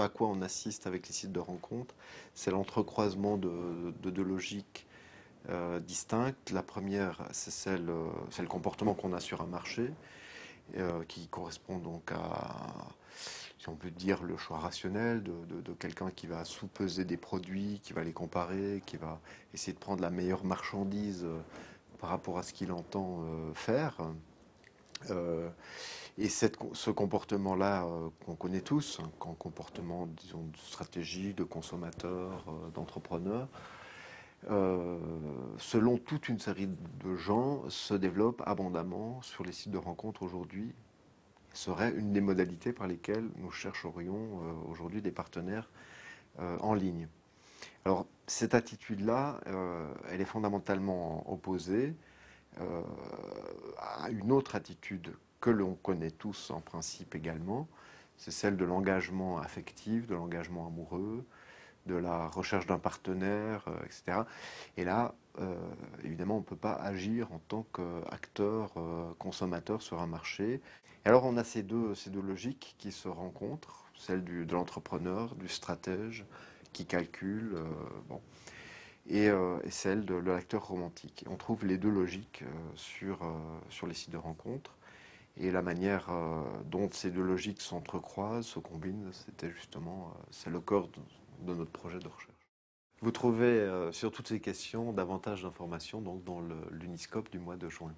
à quoi on assiste avec les sites de rencontre, c'est l'entrecroisement de, deux logiques euh, distinctes. La première, c'est celle, euh, le comportement qu'on a sur un marché, euh, qui correspond donc à, si on peut dire, le choix rationnel de quelqu'un qui va sous-peser des produits, qui va les comparer, qui va essayer de prendre la meilleure marchandise par rapport à ce qu'il entend faire. Et ce comportement-là euh, qu'on connaît tous, un hein, comportement, disons, de stratégie, de consommateur, euh, d'entrepreneur, euh, selon toute une série de gens, se développe abondamment sur les sites de rencontres aujourd'hui. serait une des modalités par lesquelles nous chercherions aujourd'hui des partenaires en ligne. Alors, cette attitude-là, elle est fondamentalement opposée à une autre attitude que l'on connaît tous en principe également, c'est celle de l'engagement affectif, de l'engagement amoureux, de la recherche d'un partenaire, euh, etc. Et là, euh, évidemment, on ne peut pas agir en tant qu'acteur, euh, consommateur sur un marché. Et alors, on a ces deux, ces deux logiques qui se rencontrent, celle de l'entrepreneur, du stratège, qui calcule, bon, et, et, celle de l'acteur romantique. on trouve les deux logiques sur, sur les sites de rencontres. Et la manière euh, dont ces deux logiques s'entrecroisent, se combinent, c'était justement, euh, c'est le corps de, notre projet de recherche. Vous trouvez euh, sur toutes ces questions davantage d'informations dans l'Uniscope du mois de juin.